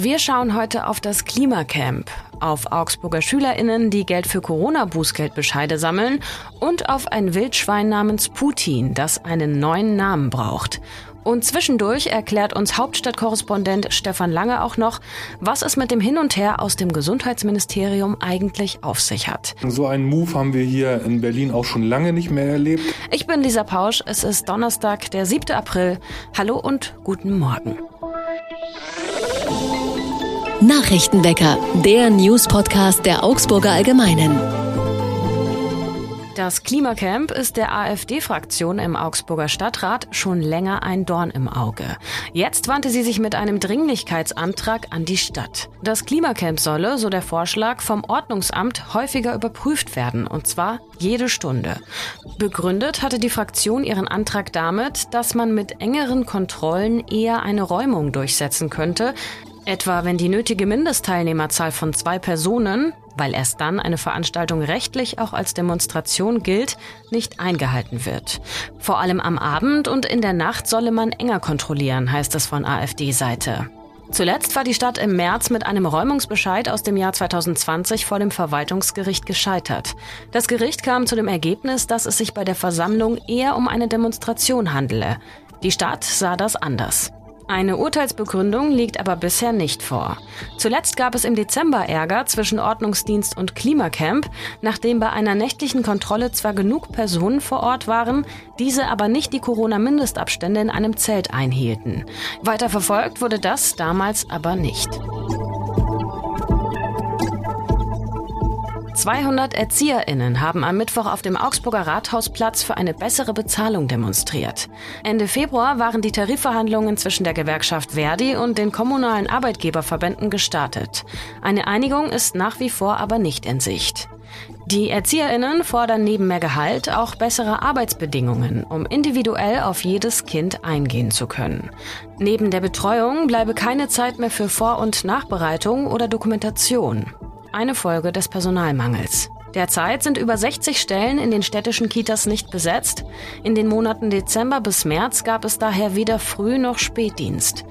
Wir schauen heute auf das Klimacamp, auf Augsburger SchülerInnen, die Geld für Corona-Bußgeldbescheide sammeln und auf ein Wildschwein namens Putin, das einen neuen Namen braucht. Und zwischendurch erklärt uns Hauptstadtkorrespondent Stefan Lange auch noch, was es mit dem Hin und Her aus dem Gesundheitsministerium eigentlich auf sich hat. So einen Move haben wir hier in Berlin auch schon lange nicht mehr erlebt. Ich bin Lisa Pausch, es ist Donnerstag, der 7. April. Hallo und guten Morgen. Nachrichtenwecker, der News-Podcast der Augsburger Allgemeinen. Das Klimacamp ist der AfD-Fraktion im Augsburger Stadtrat schon länger ein Dorn im Auge. Jetzt wandte sie sich mit einem Dringlichkeitsantrag an die Stadt. Das Klimacamp solle, so der Vorschlag, vom Ordnungsamt häufiger überprüft werden, und zwar jede Stunde. Begründet hatte die Fraktion ihren Antrag damit, dass man mit engeren Kontrollen eher eine Räumung durchsetzen könnte, etwa wenn die nötige Mindestteilnehmerzahl von zwei Personen, weil erst dann eine Veranstaltung rechtlich auch als Demonstration gilt, nicht eingehalten wird. Vor allem am Abend und in der Nacht solle man enger kontrollieren, heißt es von AfD-Seite. Zuletzt war die Stadt im März mit einem Räumungsbescheid aus dem Jahr 2020 vor dem Verwaltungsgericht gescheitert. Das Gericht kam zu dem Ergebnis, dass es sich bei der Versammlung eher um eine Demonstration handele. Die Stadt sah das anders. Eine Urteilsbegründung liegt aber bisher nicht vor. Zuletzt gab es im Dezember Ärger zwischen Ordnungsdienst und Klimacamp, nachdem bei einer nächtlichen Kontrolle zwar genug Personen vor Ort waren, diese aber nicht die Corona-Mindestabstände in einem Zelt einhielten. Weiter verfolgt wurde das damals aber nicht. 200 ErzieherInnen haben am Mittwoch auf dem Augsburger Rathausplatz für eine bessere Bezahlung demonstriert. Ende Februar waren die Tarifverhandlungen zwischen der Gewerkschaft Verdi und den kommunalen Arbeitgeberverbänden gestartet. Eine Einigung ist nach wie vor aber nicht in Sicht. Die ErzieherInnen fordern neben mehr Gehalt auch bessere Arbeitsbedingungen, um individuell auf jedes Kind eingehen zu können. Neben der Betreuung bleibe keine Zeit mehr für Vor- und Nachbereitung oder Dokumentation eine Folge des Personalmangels. Derzeit sind über 60 Stellen in den städtischen Kitas nicht besetzt. In den Monaten Dezember bis März gab es daher weder Früh- noch Spätdienst.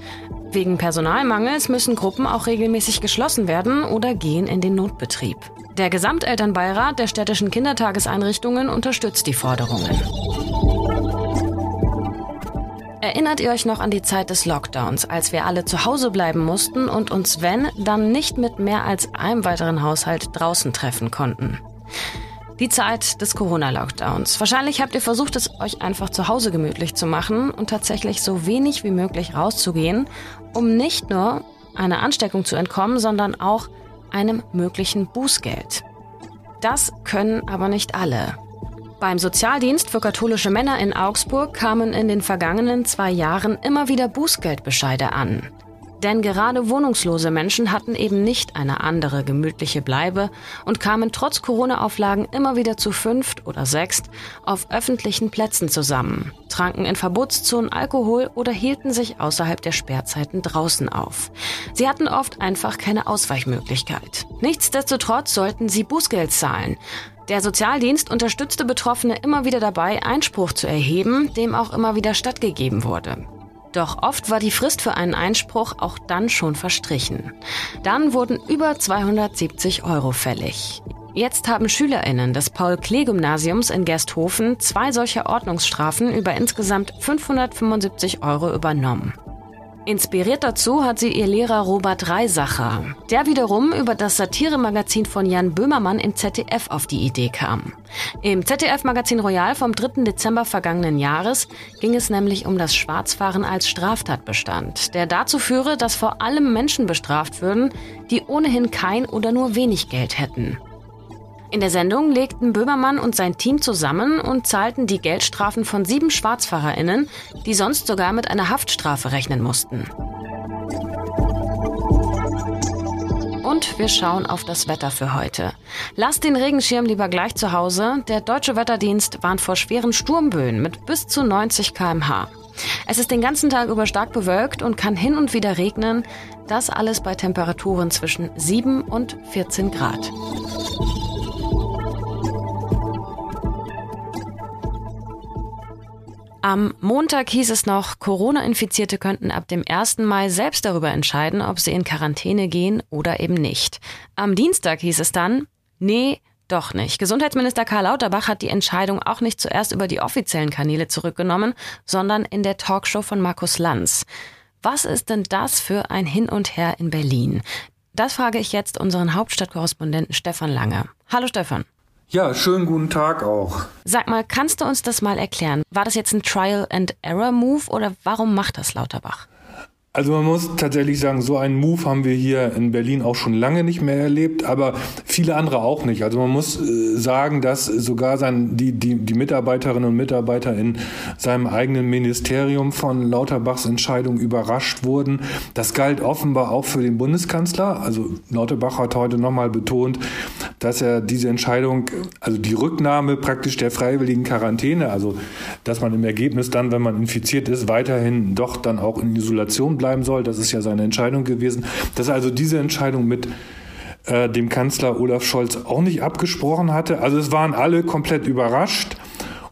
Wegen Personalmangels müssen Gruppen auch regelmäßig geschlossen werden oder gehen in den Notbetrieb. Der Gesamtelternbeirat der städtischen Kindertageseinrichtungen unterstützt die Forderungen. Erinnert ihr euch noch an die Zeit des Lockdowns, als wir alle zu Hause bleiben mussten und uns, wenn, dann nicht mit mehr als einem weiteren Haushalt draußen treffen konnten? Die Zeit des Corona-Lockdowns. Wahrscheinlich habt ihr versucht, es euch einfach zu Hause gemütlich zu machen und tatsächlich so wenig wie möglich rauszugehen, um nicht nur einer Ansteckung zu entkommen, sondern auch einem möglichen Bußgeld. Das können aber nicht alle. Beim Sozialdienst für katholische Männer in Augsburg kamen in den vergangenen zwei Jahren immer wieder Bußgeldbescheide an. Denn gerade wohnungslose Menschen hatten eben nicht eine andere gemütliche Bleibe und kamen trotz Corona-Auflagen immer wieder zu fünft oder sechst auf öffentlichen Plätzen zusammen, tranken in Verbotszonen Alkohol oder hielten sich außerhalb der Sperrzeiten draußen auf. Sie hatten oft einfach keine Ausweichmöglichkeit. Nichtsdestotrotz sollten sie Bußgeld zahlen. Der Sozialdienst unterstützte Betroffene immer wieder dabei, Einspruch zu erheben, dem auch immer wieder stattgegeben wurde. Doch oft war die Frist für einen Einspruch auch dann schon verstrichen. Dann wurden über 270 Euro fällig. Jetzt haben SchülerInnen des Paul-Klee-Gymnasiums in Gersthofen zwei solcher Ordnungsstrafen über insgesamt 575 Euro übernommen. Inspiriert dazu hat sie ihr Lehrer Robert Reisacher, der wiederum über das Satiremagazin von Jan Böhmermann im ZDF auf die Idee kam. Im ZDF-Magazin Royal vom 3. Dezember vergangenen Jahres ging es nämlich um das Schwarzfahren als Straftatbestand, der dazu führe, dass vor allem Menschen bestraft würden, die ohnehin kein oder nur wenig Geld hätten. In der Sendung legten Böhmermann und sein Team zusammen und zahlten die Geldstrafen von sieben SchwarzfahrerInnen, die sonst sogar mit einer Haftstrafe rechnen mussten. Und wir schauen auf das Wetter für heute. Lasst den Regenschirm lieber gleich zu Hause. Der Deutsche Wetterdienst warnt vor schweren Sturmböen mit bis zu 90 km/h. Es ist den ganzen Tag über stark bewölkt und kann hin und wieder regnen. Das alles bei Temperaturen zwischen 7 und 14 Grad. Am Montag hieß es noch, Corona-Infizierte könnten ab dem 1. Mai selbst darüber entscheiden, ob sie in Quarantäne gehen oder eben nicht. Am Dienstag hieß es dann, nee, doch nicht. Gesundheitsminister Karl Lauterbach hat die Entscheidung auch nicht zuerst über die offiziellen Kanäle zurückgenommen, sondern in der Talkshow von Markus Lanz. Was ist denn das für ein Hin und Her in Berlin? Das frage ich jetzt unseren Hauptstadtkorrespondenten Stefan Lange. Hallo Stefan. Ja, schönen guten Tag auch. Sag mal, kannst du uns das mal erklären? War das jetzt ein Trial and Error Move oder warum macht das Lauterbach? Also man muss tatsächlich sagen, so einen Move haben wir hier in Berlin auch schon lange nicht mehr erlebt, aber viele andere auch nicht. Also man muss äh, sagen, dass sogar sein, die, die, die Mitarbeiterinnen und Mitarbeiter in seinem eigenen Ministerium von Lauterbachs Entscheidung überrascht wurden. Das galt offenbar auch für den Bundeskanzler. Also Lauterbach hat heute nochmal betont, dass er diese Entscheidung, also die Rücknahme praktisch der freiwilligen Quarantäne, also dass man im Ergebnis dann, wenn man infiziert ist, weiterhin doch dann auch in Isolation bleiben soll. Das ist ja seine Entscheidung gewesen. Dass also diese Entscheidung mit äh, dem Kanzler Olaf Scholz auch nicht abgesprochen hatte. Also es waren alle komplett überrascht.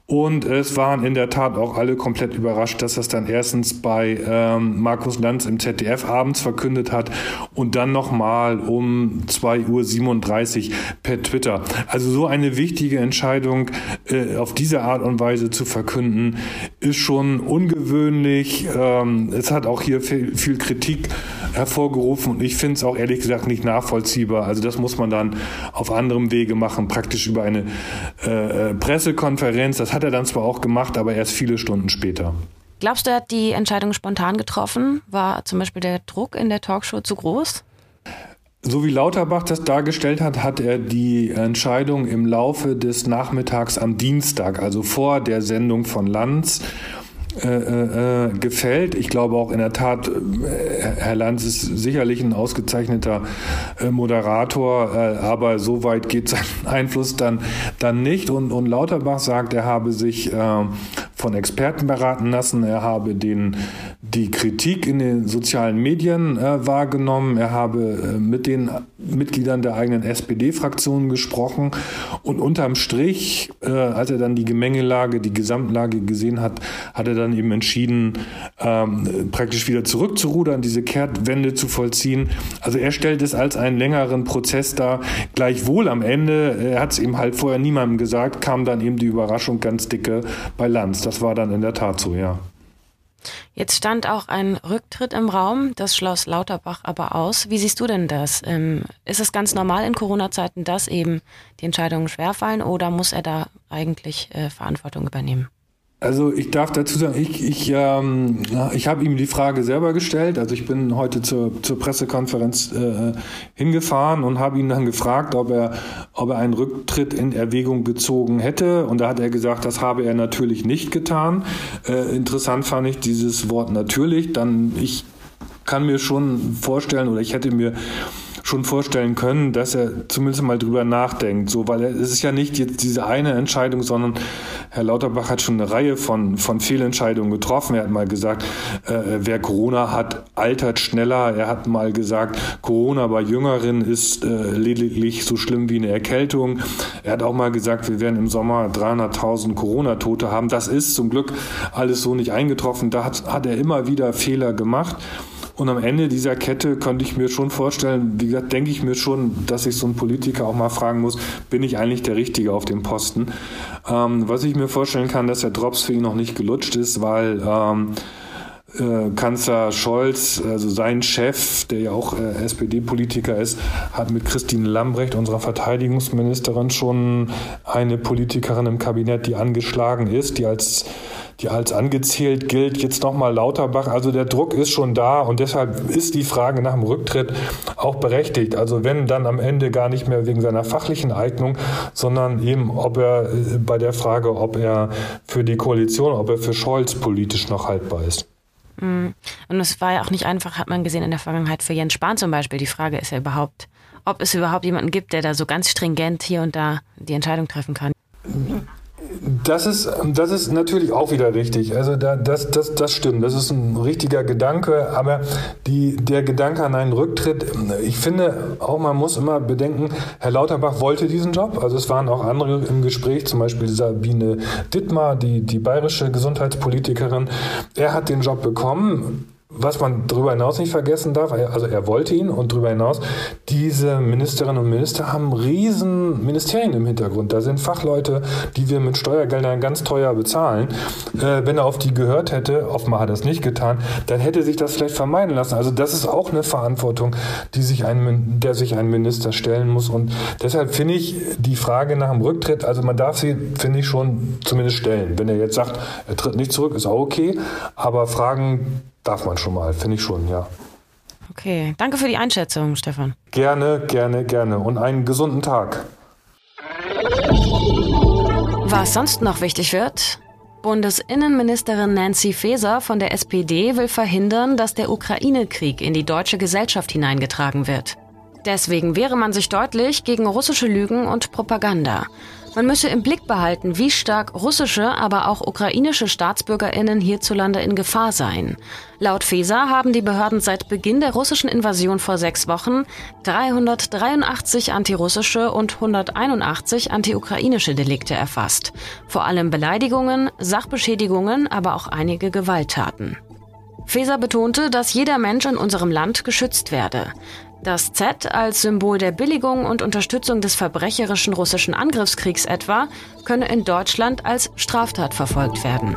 Und es waren in der Tat auch alle komplett überrascht, dass das dann erstens bei ähm, Markus Lanz im ZDF abends verkündet hat und dann nochmal um 2.37 Uhr per Twitter. Also so eine wichtige Entscheidung äh, auf diese Art und Weise zu verkünden, ist schon ungewöhnlich. Ähm, es hat auch hier viel, viel Kritik hervorgerufen und ich finde es auch ehrlich gesagt nicht nachvollziehbar. Also das muss man dann auf anderem Wege machen, praktisch über eine äh, äh Pressekonferenz. Das hat er dann zwar auch gemacht, aber erst viele Stunden später. Glaubst du, er hat die Entscheidung spontan getroffen? War zum Beispiel der Druck in der Talkshow zu groß? So wie Lauterbach das dargestellt hat, hat er die Entscheidung im Laufe des Nachmittags am Dienstag, also vor der Sendung von Lanz, äh, äh, gefällt. Ich glaube auch in der Tat, äh, Herr Lanz ist sicherlich ein ausgezeichneter äh, Moderator, äh, aber so weit geht sein Einfluss dann, dann nicht. Und, und Lauterbach sagt, er habe sich äh, von Experten beraten lassen, er habe den, die Kritik in den sozialen Medien wahrgenommen, er habe mit den Mitgliedern der eigenen SPD-Fraktion gesprochen und unterm Strich, als er dann die Gemengelage, die Gesamtlage gesehen hat, hat er dann dann eben entschieden, ähm, praktisch wieder zurückzurudern, diese Kehrtwende zu vollziehen. Also er stellt es als einen längeren Prozess dar. Gleichwohl am Ende, er hat es eben halt vorher niemandem gesagt, kam dann eben die Überraschung ganz dicke bei Lanz. Das war dann in der Tat so, ja. Jetzt stand auch ein Rücktritt im Raum, das schloss Lauterbach aber aus. Wie siehst du denn das? Ähm, ist es ganz normal in Corona-Zeiten, dass eben die Entscheidungen schwerfallen oder muss er da eigentlich äh, Verantwortung übernehmen? Also ich darf dazu sagen, ich, ich, ähm, ich habe ihm die Frage selber gestellt. Also ich bin heute zur, zur Pressekonferenz äh, hingefahren und habe ihn dann gefragt, ob er, ob er einen Rücktritt in Erwägung gezogen hätte. Und da hat er gesagt, das habe er natürlich nicht getan. Äh, interessant fand ich dieses Wort natürlich. Dann ich kann mir schon vorstellen oder ich hätte mir schon vorstellen können, dass er zumindest mal drüber nachdenkt. So, weil es ist ja nicht jetzt diese eine Entscheidung, sondern Herr Lauterbach hat schon eine Reihe von, von Fehlentscheidungen getroffen. Er hat mal gesagt, äh, wer Corona hat, altert schneller. Er hat mal gesagt, Corona bei Jüngeren ist äh, lediglich so schlimm wie eine Erkältung. Er hat auch mal gesagt, wir werden im Sommer 300.000 Corona-Tote haben. Das ist zum Glück alles so nicht eingetroffen. Da hat, hat er immer wieder Fehler gemacht. Und am Ende dieser Kette könnte ich mir schon vorstellen, wie gesagt, denke ich mir schon, dass ich so einen Politiker auch mal fragen muss, bin ich eigentlich der Richtige auf dem Posten? Ähm, was ich mir vorstellen kann, dass der Drops für ihn noch nicht gelutscht ist, weil ähm, äh, Kanzler Scholz, also sein Chef, der ja auch äh, SPD-Politiker ist, hat mit Christine Lambrecht, unserer Verteidigungsministerin, schon eine Politikerin im Kabinett, die angeschlagen ist, die als die als angezählt gilt, jetzt nochmal Lauterbach. Also der Druck ist schon da und deshalb ist die Frage nach dem Rücktritt auch berechtigt. Also wenn dann am Ende gar nicht mehr wegen seiner fachlichen Eignung, sondern eben ob er äh, bei der Frage, ob er für die Koalition, ob er für Scholz politisch noch haltbar ist. Mm. Und es war ja auch nicht einfach, hat man gesehen in der Vergangenheit für Jens Spahn zum Beispiel. Die Frage ist ja überhaupt, ob es überhaupt jemanden gibt, der da so ganz stringent hier und da die Entscheidung treffen kann. Das ist, das ist natürlich auch wieder richtig. Also da, das, das, das stimmt. Das ist ein richtiger Gedanke. Aber die, der Gedanke an einen Rücktritt, ich finde auch, man muss immer bedenken, Herr Lauterbach wollte diesen Job. Also es waren auch andere im Gespräch, zum Beispiel Sabine Dittmar, die, die bayerische Gesundheitspolitikerin. Er hat den Job bekommen was man darüber hinaus nicht vergessen darf, also er wollte ihn und darüber hinaus, diese Ministerinnen und Minister haben riesen Ministerien im Hintergrund. Da sind Fachleute, die wir mit Steuergeldern ganz teuer bezahlen. Äh, wenn er auf die gehört hätte, offenbar hat er es nicht getan, dann hätte sich das vielleicht vermeiden lassen. Also das ist auch eine Verantwortung, die sich ein, der sich ein Minister stellen muss. Und deshalb finde ich die Frage nach dem Rücktritt, also man darf sie, finde ich, schon zumindest stellen. Wenn er jetzt sagt, er tritt nicht zurück, ist auch okay. Aber Fragen Darf man schon mal, finde ich schon, ja. Okay, danke für die Einschätzung, Stefan. Gerne, gerne, gerne und einen gesunden Tag. Was sonst noch wichtig wird? Bundesinnenministerin Nancy Faeser von der SPD will verhindern, dass der Ukraine-Krieg in die deutsche Gesellschaft hineingetragen wird. Deswegen wehre man sich deutlich gegen russische Lügen und Propaganda. Man müsse im Blick behalten, wie stark russische, aber auch ukrainische Staatsbürgerinnen hierzulande in Gefahr seien. Laut FESA haben die Behörden seit Beginn der russischen Invasion vor sechs Wochen 383 antirussische und 181 antiukrainische Delikte erfasst. Vor allem Beleidigungen, Sachbeschädigungen, aber auch einige Gewalttaten. Feser betonte, dass jeder Mensch in unserem Land geschützt werde. Das Z als Symbol der Billigung und Unterstützung des verbrecherischen russischen Angriffskriegs etwa könne in Deutschland als Straftat verfolgt werden.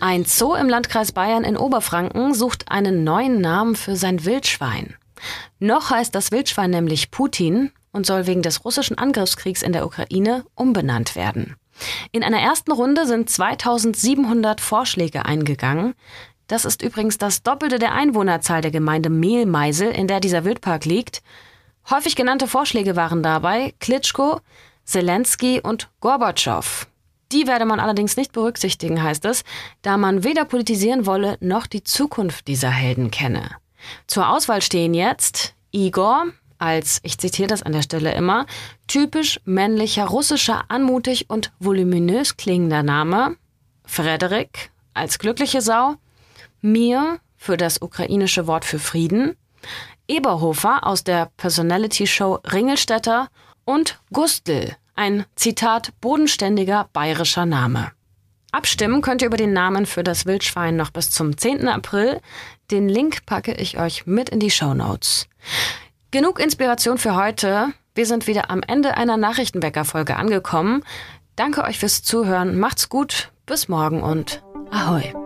Ein Zoo im Landkreis Bayern in Oberfranken sucht einen neuen Namen für sein Wildschwein. Noch heißt das Wildschwein nämlich Putin und soll wegen des russischen Angriffskriegs in der Ukraine umbenannt werden. In einer ersten Runde sind 2700 Vorschläge eingegangen. Das ist übrigens das Doppelte der Einwohnerzahl der Gemeinde Mehlmeisel, in der dieser Wildpark liegt. Häufig genannte Vorschläge waren dabei Klitschko, Zelensky und Gorbatschow. Die werde man allerdings nicht berücksichtigen, heißt es, da man weder politisieren wolle noch die Zukunft dieser Helden kenne. Zur Auswahl stehen jetzt Igor als, ich zitiere das an der Stelle immer, typisch männlicher, russischer, anmutig und voluminös klingender Name, Frederik als glückliche Sau, mir für das ukrainische Wort für Frieden, Eberhofer aus der Personality-Show Ringelstädter und Gustl, ein Zitat bodenständiger bayerischer Name. Abstimmen könnt ihr über den Namen für das Wildschwein noch bis zum 10. April. Den Link packe ich euch mit in die Show Notes. Genug Inspiration für heute. Wir sind wieder am Ende einer Nachrichtenwecker-Folge angekommen. Danke euch fürs Zuhören. Macht's gut. Bis morgen und Ahoi.